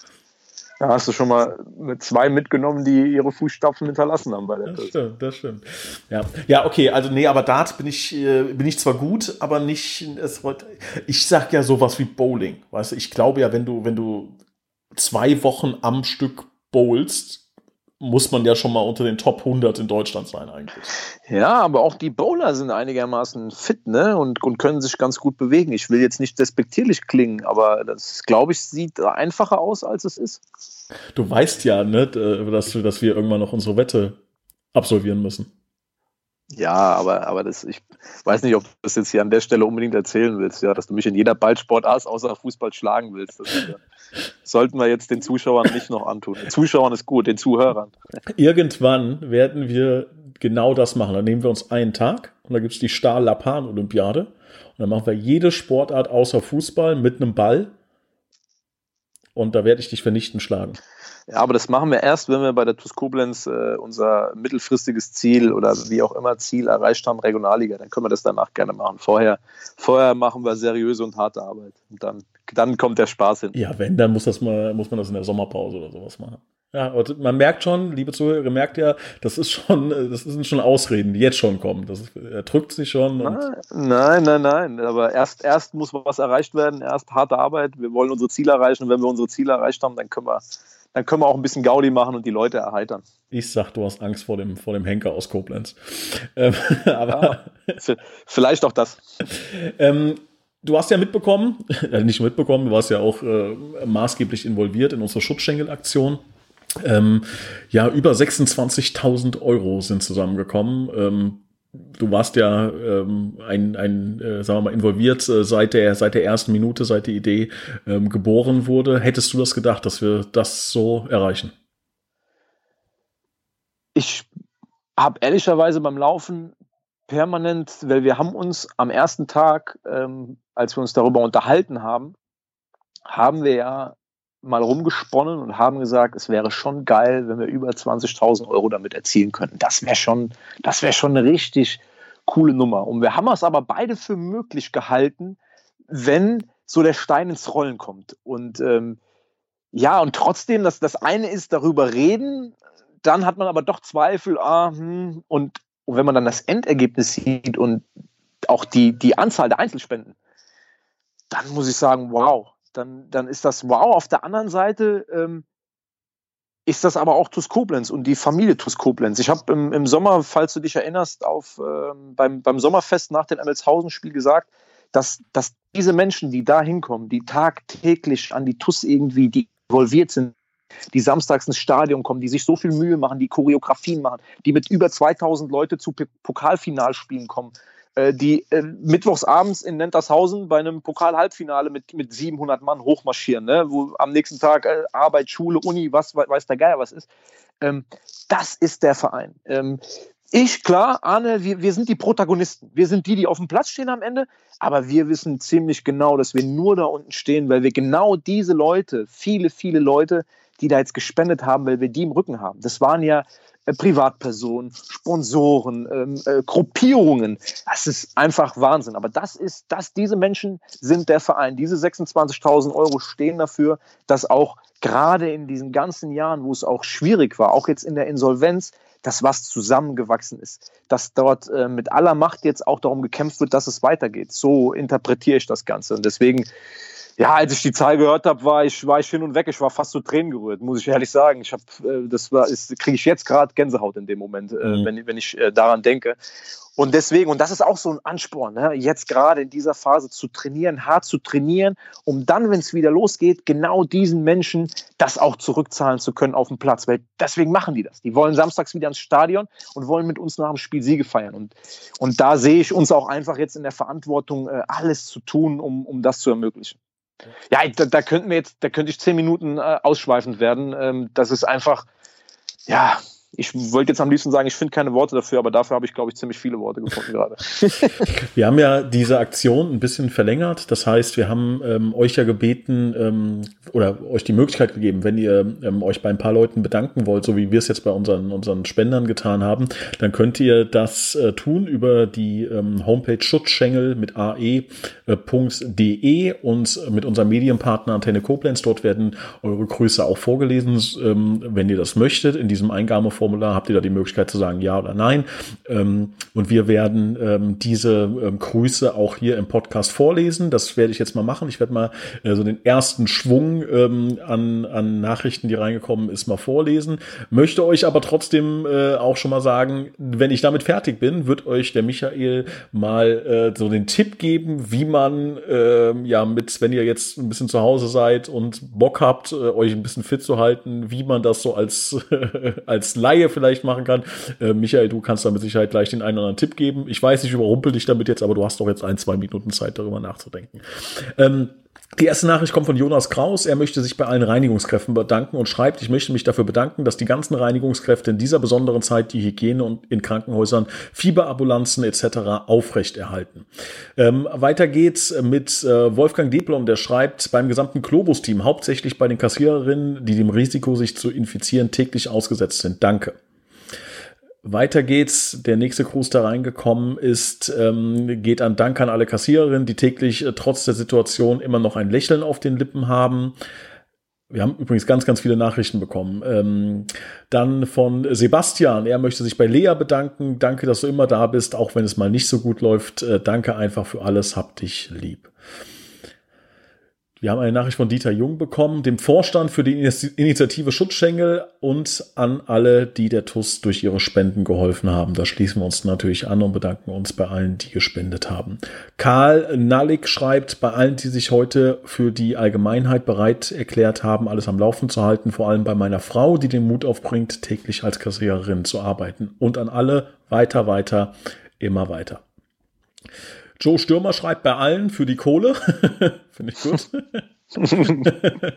Da hast du schon mal mit zwei mitgenommen, die ihre Fußstapfen hinterlassen haben bei der Das stimmt, das stimmt. Ja, ja okay, also nee, aber Dart bin ich, äh, bin ich zwar gut, aber nicht, es, ich sag ja sowas wie Bowling, weißt du, ich glaube ja, wenn du, wenn du zwei Wochen am Stück bowlst, muss man ja schon mal unter den Top 100 in Deutschland sein eigentlich. Ja, aber auch die Bowler sind einigermaßen fit ne? und, und können sich ganz gut bewegen. Ich will jetzt nicht despektierlich klingen, aber das, glaube ich, sieht einfacher aus, als es ist. Du weißt ja, ne, dass, dass wir irgendwann noch unsere Wette absolvieren müssen. Ja, aber, aber das, ich weiß nicht, ob du das jetzt hier an der Stelle unbedingt erzählen willst, ja, dass du mich in jeder Ballsportart außer Fußball schlagen willst. Das ja, sollten wir jetzt den Zuschauern nicht noch antun. Den Zuschauern ist gut, den Zuhörern. Irgendwann werden wir genau das machen. Dann nehmen wir uns einen Tag und da gibt es die Stahl-Lapan-Olympiade. Und dann machen wir jede Sportart außer Fußball mit einem Ball. Und da werde ich dich vernichten schlagen. Ja, aber das machen wir erst, wenn wir bei der TuS Koblenz äh, unser mittelfristiges Ziel oder wie auch immer Ziel erreicht haben, Regionalliga. Dann können wir das danach gerne machen. Vorher, vorher machen wir seriöse und harte Arbeit. Und dann, dann kommt der Spaß hin. Ja, wenn, dann muss, das mal, muss man das in der Sommerpause oder sowas machen. Ja, man merkt schon, liebe Zuhörer, ihr merkt ja, das ist schon, das sind schon Ausreden, die jetzt schon kommen. Das ist, er drückt sich schon. nein, nein, nein. Aber erst, erst muss was erreicht werden, erst harte Arbeit. Wir wollen unsere Ziele erreichen und wenn wir unsere Ziele erreicht haben, dann können wir, dann können wir auch ein bisschen Gaudi machen und die Leute erheitern. Ich sag, du hast Angst vor dem, vor dem Henker aus Koblenz. Ähm, aber ja, vielleicht auch das. Ähm, Du hast ja mitbekommen, äh, nicht mitbekommen, du warst ja auch äh, maßgeblich involviert in unsere Schutzschengelaktion. Ähm, ja, über 26.000 Euro sind zusammengekommen. Ähm, du warst ja ähm, ein, ein äh, sagen wir mal, involviert äh, seit, der, seit der ersten Minute, seit die Idee ähm, geboren wurde. Hättest du das gedacht, dass wir das so erreichen? Ich habe ehrlicherweise beim Laufen permanent, weil wir haben uns am ersten Tag, ähm, als wir uns darüber unterhalten haben, haben wir ja mal rumgesponnen und haben gesagt, es wäre schon geil, wenn wir über 20.000 Euro damit erzielen könnten. Das wäre schon, das wäre schon eine richtig coole Nummer. Und wir haben es aber beide für möglich gehalten, wenn so der Stein ins Rollen kommt. Und ähm, ja, und trotzdem, das, das eine ist darüber reden, dann hat man aber doch Zweifel, ah, hm, und, und wenn man dann das Endergebnis sieht und auch die, die Anzahl der Einzelspenden, dann muss ich sagen, wow, dann, dann ist das wow. Auf der anderen Seite ähm, ist das aber auch TuS Koblenz und die Familie TuS Koblenz. Ich habe im, im, Sommer, falls du dich erinnerst, auf, ähm, beim, beim Sommerfest nach dem Emmelshausen-Spiel gesagt, dass, dass diese Menschen, die da hinkommen, die tagtäglich an die TuS irgendwie die involviert sind, die samstags ins Stadion kommen, die sich so viel Mühe machen, die Choreografien machen, die mit über 2000 Leute zu Pokalfinalspielen kommen, die äh, mittwochs abends in Nentershausen bei einem Pokal-Halbfinale mit, mit 700 Mann hochmarschieren, ne? wo am nächsten Tag äh, Arbeit, Schule, Uni, was weiß der Geier was ist. Ähm, das ist der Verein. Ähm, ich, klar, Arne, wir, wir sind die Protagonisten. Wir sind die, die auf dem Platz stehen am Ende. Aber wir wissen ziemlich genau, dass wir nur da unten stehen, weil wir genau diese Leute, viele, viele Leute, die da jetzt gespendet haben, weil wir die im Rücken haben. Das waren ja äh, Privatpersonen, Sponsoren, ähm, äh, Gruppierungen. Das ist einfach Wahnsinn. Aber das ist, dass diese Menschen sind der Verein. Diese 26.000 Euro stehen dafür, dass auch gerade in diesen ganzen Jahren, wo es auch schwierig war, auch jetzt in der Insolvenz, dass was zusammengewachsen ist, dass dort äh, mit aller Macht jetzt auch darum gekämpft wird, dass es weitergeht. So interpretiere ich das Ganze. Und deswegen ja, als ich die Zahl gehört habe, war ich, war ich hin und weg. Ich war fast zu Tränen gerührt, muss ich ehrlich sagen. Ich habe, äh, das war, kriege ich jetzt gerade Gänsehaut in dem Moment, äh, mhm. wenn, wenn ich äh, daran denke. Und deswegen, und das ist auch so ein Ansporn, ne, jetzt gerade in dieser Phase zu trainieren, hart zu trainieren, um dann, wenn es wieder losgeht, genau diesen Menschen das auch zurückzahlen zu können auf dem Platz. Weil deswegen machen die das. Die wollen samstags wieder ins Stadion und wollen mit uns nach dem Spiel Siege feiern. Und, und da sehe ich uns auch einfach jetzt in der Verantwortung, alles zu tun, um, um das zu ermöglichen. Ja, da, da könnten wir jetzt, da könnte ich zehn Minuten äh, ausschweifend werden. Ähm, das ist einfach, ja, ich wollte jetzt am liebsten sagen, ich finde keine Worte dafür, aber dafür habe ich, glaube ich, ziemlich viele Worte gefunden gerade. wir haben ja diese Aktion ein bisschen verlängert. Das heißt, wir haben ähm, euch ja gebeten ähm, oder euch die Möglichkeit gegeben, wenn ihr ähm, euch bei ein paar Leuten bedanken wollt, so wie wir es jetzt bei unseren, unseren Spendern getan haben, dann könnt ihr das äh, tun über die ähm, Homepage schutzschengel mit ae.de äh, und mit unserem Medienpartner Antenne Koblenz. Dort werden eure Grüße auch vorgelesen, ähm, wenn ihr das möchtet, in diesem Eingabe Formular habt ihr da die Möglichkeit zu sagen ja oder nein. Ähm, und wir werden ähm, diese ähm, Grüße auch hier im Podcast vorlesen. Das werde ich jetzt mal machen. Ich werde mal äh, so den ersten Schwung ähm, an, an Nachrichten, die reingekommen ist, mal vorlesen. Möchte euch aber trotzdem äh, auch schon mal sagen, wenn ich damit fertig bin, wird euch der Michael mal äh, so den Tipp geben, wie man äh, ja mit, wenn ihr jetzt ein bisschen zu Hause seid und Bock habt, äh, euch ein bisschen fit zu halten, wie man das so als, als Laie vielleicht machen kann. Äh, Michael, du kannst da mit Sicherheit gleich den einen oder anderen Tipp geben. Ich weiß, ich überrumpel dich damit jetzt, aber du hast doch jetzt ein, zwei Minuten Zeit, darüber nachzudenken. Ähm, Die erste Nachricht kommt von Jonas Kraus. Er möchte sich bei allen Reinigungskräften bedanken und schreibt, ich möchte mich dafür bedanken, dass die ganzen Reinigungskräfte in dieser besonderen Zeit die Hygiene und in Krankenhäusern, Fieberambulanzen etc. aufrechterhalten. Ähm, weiter geht's mit äh, Wolfgang Deplom, der schreibt, beim gesamten Globus-Team, hauptsächlich bei den Kassiererinnen, die dem Risiko, sich zu infizieren, täglich ausgesetzt sind. Danke. Weiter geht's. Der nächste Gruß, der reingekommen ist, ähm, geht an Dank an alle Kassiererinnen, die täglich äh, trotz der Situation immer noch ein Lächeln auf den Lippen haben. Wir haben übrigens ganz, ganz viele Nachrichten bekommen. Ähm, dann von Sebastian. Er möchte sich bei Lea bedanken. Danke, dass du immer da bist, auch wenn es mal nicht so gut läuft. Äh, danke einfach für alles. Hab dich lieb. Wir haben eine Nachricht von Dieter Jung bekommen, dem Vorstand für die Initiative Schutzschengel und an alle, die der TUS durch ihre Spenden geholfen haben. Da schließen wir uns natürlich an und bedanken uns bei allen, die gespendet haben. Karl Nallik schreibt, bei allen, die sich heute für die Allgemeinheit bereit erklärt haben, alles am Laufen zu halten, vor allem bei meiner Frau, die den Mut aufbringt, täglich als Kassiererin zu arbeiten. Und an alle, weiter, weiter, immer weiter. Joe Stürmer schreibt bei allen für die Kohle. Finde ich gut.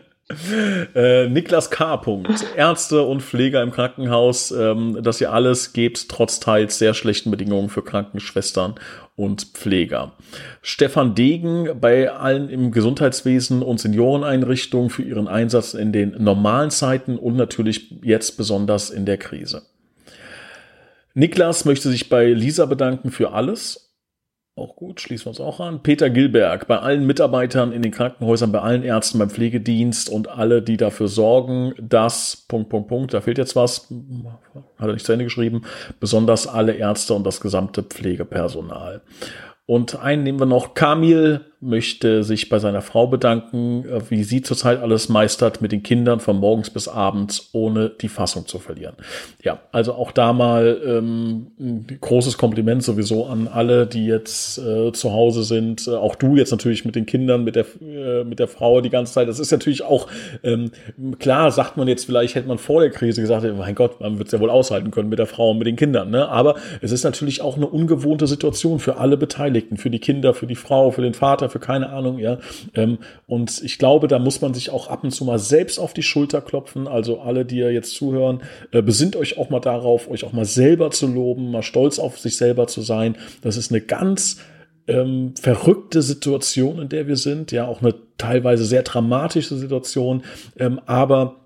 äh, Niklas K. Punkt. Ärzte und Pfleger im Krankenhaus, ähm, dass ihr alles gebt, trotz teils sehr schlechten Bedingungen für Krankenschwestern und Pfleger. Stefan Degen bei allen im Gesundheitswesen und Senioreneinrichtungen für ihren Einsatz in den normalen Zeiten und natürlich jetzt besonders in der Krise. Niklas möchte sich bei Lisa bedanken für alles auch gut, schließen wir uns auch an. Peter Gilberg, bei allen Mitarbeitern in den Krankenhäusern, bei allen Ärzten, beim Pflegedienst und alle, die dafür sorgen, dass, Punkt, Punkt, Punkt, da fehlt jetzt was, hat er nicht zu Ende geschrieben, besonders alle Ärzte und das gesamte Pflegepersonal. Und einen nehmen wir noch, Kamil, möchte sich bei seiner Frau bedanken, äh, wie sie zurzeit alles meistert mit den Kindern von morgens bis abends, ohne die Fassung zu verlieren. Ja, also auch da mal ähm, ein großes Kompliment sowieso an alle, die jetzt äh, zu Hause sind. Äh, auch du jetzt natürlich mit den Kindern, mit der, äh, mit der Frau die ganze Zeit. Das ist natürlich auch, ähm, klar, sagt man jetzt vielleicht, hätte man vor der Krise gesagt, mein Gott, man wird es ja wohl aushalten können mit der Frau und mit den Kindern. Ne? Aber es ist natürlich auch eine ungewohnte Situation für alle Beteiligten, für die Kinder, für die Frau, für den Vater, für keine Ahnung, ja. Ähm, und ich glaube, da muss man sich auch ab und zu mal selbst auf die Schulter klopfen. Also alle, die ja jetzt zuhören, äh, besinnt euch auch mal darauf, euch auch mal selber zu loben, mal stolz auf sich selber zu sein. Das ist eine ganz ähm, verrückte Situation, in der wir sind, ja, auch eine teilweise sehr dramatische Situation, ähm, aber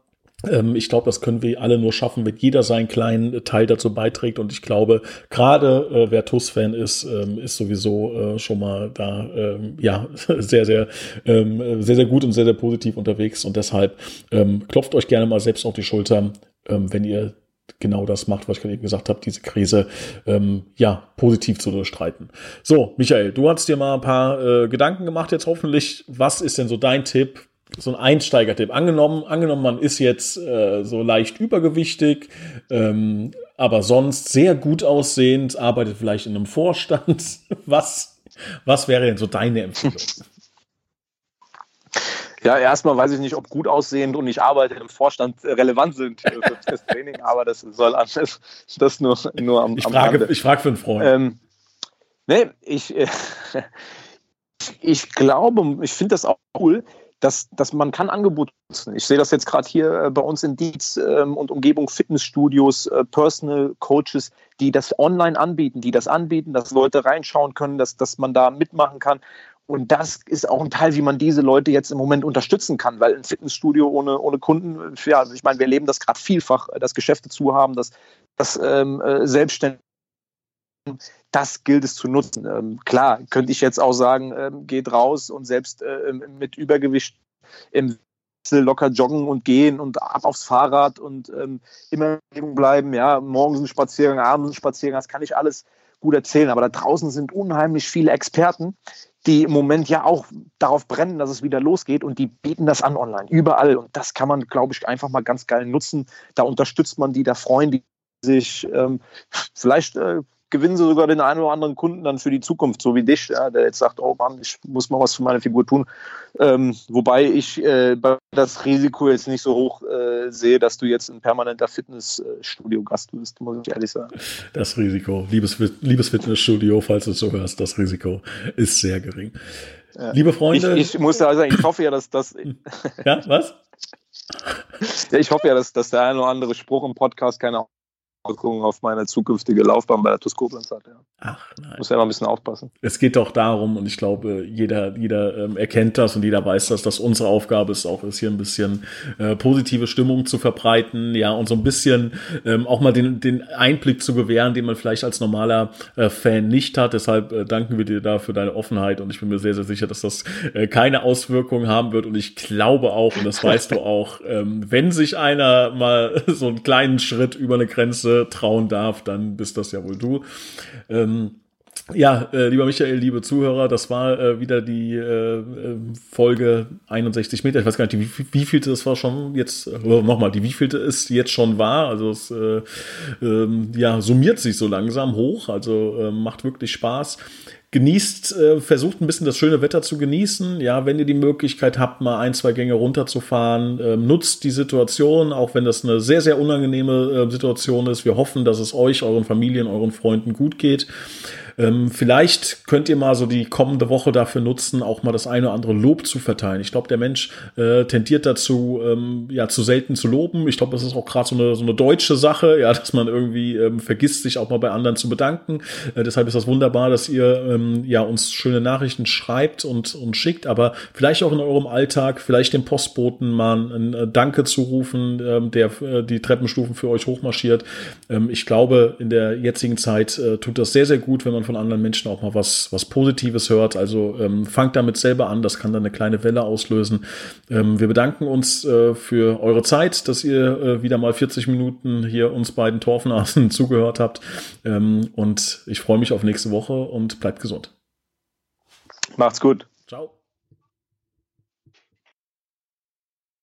ich glaube, das können wir alle nur schaffen, wenn jeder seinen kleinen Teil dazu beiträgt. Und ich glaube, gerade äh, wer TUS-Fan ist, ähm, ist sowieso äh, schon mal da ähm, ja sehr, sehr, ähm, sehr, sehr gut und sehr, sehr positiv unterwegs. Und deshalb ähm, klopft euch gerne mal selbst auf die Schulter, ähm, wenn ihr genau das macht, was ich gerade eben gesagt habe, diese Krise ähm, ja positiv zu durchstreiten. So, Michael, du hast dir mal ein paar äh, Gedanken gemacht jetzt hoffentlich. Was ist denn so dein Tipp? So ein Einsteigertipp. Angenommen, angenommen, man ist jetzt äh, so leicht übergewichtig, ähm, aber sonst sehr gut aussehend, arbeitet vielleicht in einem Vorstand. Was, was wäre denn so deine Empfehlung? Ja, erstmal weiß ich nicht, ob gut aussehend und ich arbeite im Vorstand relevant sind für das Training, aber das soll anders. Das nur, nur am, ich frage, am Ich frage für einen Freund. Ähm, nee, ich, äh, ich glaube, ich finde das auch cool, dass, dass man kann Angebote nutzen. Ich sehe das jetzt gerade hier äh, bei uns in Dietz ähm, und Umgebung Fitnessstudios, äh, Personal Coaches, die das online anbieten, die das anbieten, dass Leute reinschauen können, dass, dass man da mitmachen kann. Und das ist auch ein Teil, wie man diese Leute jetzt im Moment unterstützen kann, weil ein Fitnessstudio ohne, ohne Kunden, ja, ich meine, wir erleben das gerade vielfach, dass Geschäfte zu haben, dass, dass ähm, äh, Selbstständige das gilt es zu nutzen. Ähm, klar, könnte ich jetzt auch sagen, ähm, geht raus und selbst äh, mit Übergewicht im locker joggen und gehen und ab aufs Fahrrad und ähm, immer bleiben. Ja, morgens ein Spaziergang, abends ein Spaziergang, das kann ich alles gut erzählen. Aber da draußen sind unheimlich viele Experten, die im Moment ja auch darauf brennen, dass es wieder losgeht und die bieten das an online, überall. Und das kann man, glaube ich, einfach mal ganz geil nutzen. Da unterstützt man die, da freuen die sich. Ähm, vielleicht äh, gewinnen sie sogar den einen oder anderen Kunden dann für die Zukunft, so wie dich, ja, der jetzt sagt, oh Mann, ich muss mal was für meine Figur tun. Ähm, wobei ich äh, das Risiko jetzt nicht so hoch äh, sehe, dass du jetzt ein permanenter Fitnessstudio-Gast bist, muss ich ehrlich sagen. Das Risiko, liebes, liebes Fitnessstudio, falls du es so hörst, das Risiko ist sehr gering. Liebe Freunde. Ich, ich muss ja sagen, ich hoffe ja, dass das. ja, was? Ja, ich hoffe ja, dass, dass der eine oder andere Spruch im Podcast keine Auswirkungen auf meine zukünftige Laufbahn bei der TuS Koblenz hat. Ja. Ach nein. Muss ja immer ein bisschen aufpassen. Es geht doch darum, und ich glaube, jeder, jeder ähm, erkennt das und jeder weiß das, dass unsere Aufgabe ist auch ist, hier ein bisschen äh, positive Stimmung zu verbreiten, ja, und so ein bisschen ähm, auch mal den, den Einblick zu gewähren, den man vielleicht als normaler äh, Fan nicht hat. Deshalb äh, danken wir dir da für deine Offenheit und ich bin mir sehr, sehr sicher, dass das äh, keine Auswirkungen haben wird. Und ich glaube auch, und das weißt du auch, ähm, wenn sich einer mal so einen kleinen Schritt über eine Grenze trauen darf, dann bist das ja wohl du. Ähm, ja, äh, lieber Michael, liebe Zuhörer, das war äh, wieder die äh, äh Folge 61 Meter. Ich weiß gar nicht, wie, wie vielte das war schon jetzt, äh, nochmal, die wievielte es jetzt schon war. Also es äh, ähm, ja, summiert sich so langsam hoch, also äh, macht wirklich Spaß genießt, äh, versucht ein bisschen das schöne Wetter zu genießen. Ja, wenn ihr die Möglichkeit habt, mal ein, zwei Gänge runterzufahren, äh, nutzt die Situation, auch wenn das eine sehr, sehr unangenehme äh, Situation ist. Wir hoffen, dass es euch, euren Familien, euren Freunden gut geht. Ähm, vielleicht könnt ihr mal so die kommende Woche dafür nutzen, auch mal das eine oder andere Lob zu verteilen. Ich glaube, der Mensch äh, tendiert dazu, ähm, ja, zu selten zu loben. Ich glaube, das ist auch gerade so eine, so eine deutsche Sache, ja, dass man irgendwie ähm, vergisst, sich auch mal bei anderen zu bedanken. Äh, deshalb ist das wunderbar, dass ihr ähm, ja uns schöne Nachrichten schreibt und, und schickt, aber vielleicht auch in eurem Alltag, vielleicht dem Postboten mal ein äh, Danke zu rufen, ähm, der äh, die Treppenstufen für euch hochmarschiert. Ähm, ich glaube, in der jetzigen Zeit äh, tut das sehr, sehr gut, wenn man von anderen Menschen auch mal was, was Positives hört. Also ähm, fangt damit selber an, das kann dann eine kleine Welle auslösen. Ähm, wir bedanken uns äh, für eure Zeit, dass ihr äh, wieder mal 40 Minuten hier uns beiden Torfnasen zugehört habt. Ähm, und ich freue mich auf nächste Woche und bleibt gesund. Macht's gut. Ciao.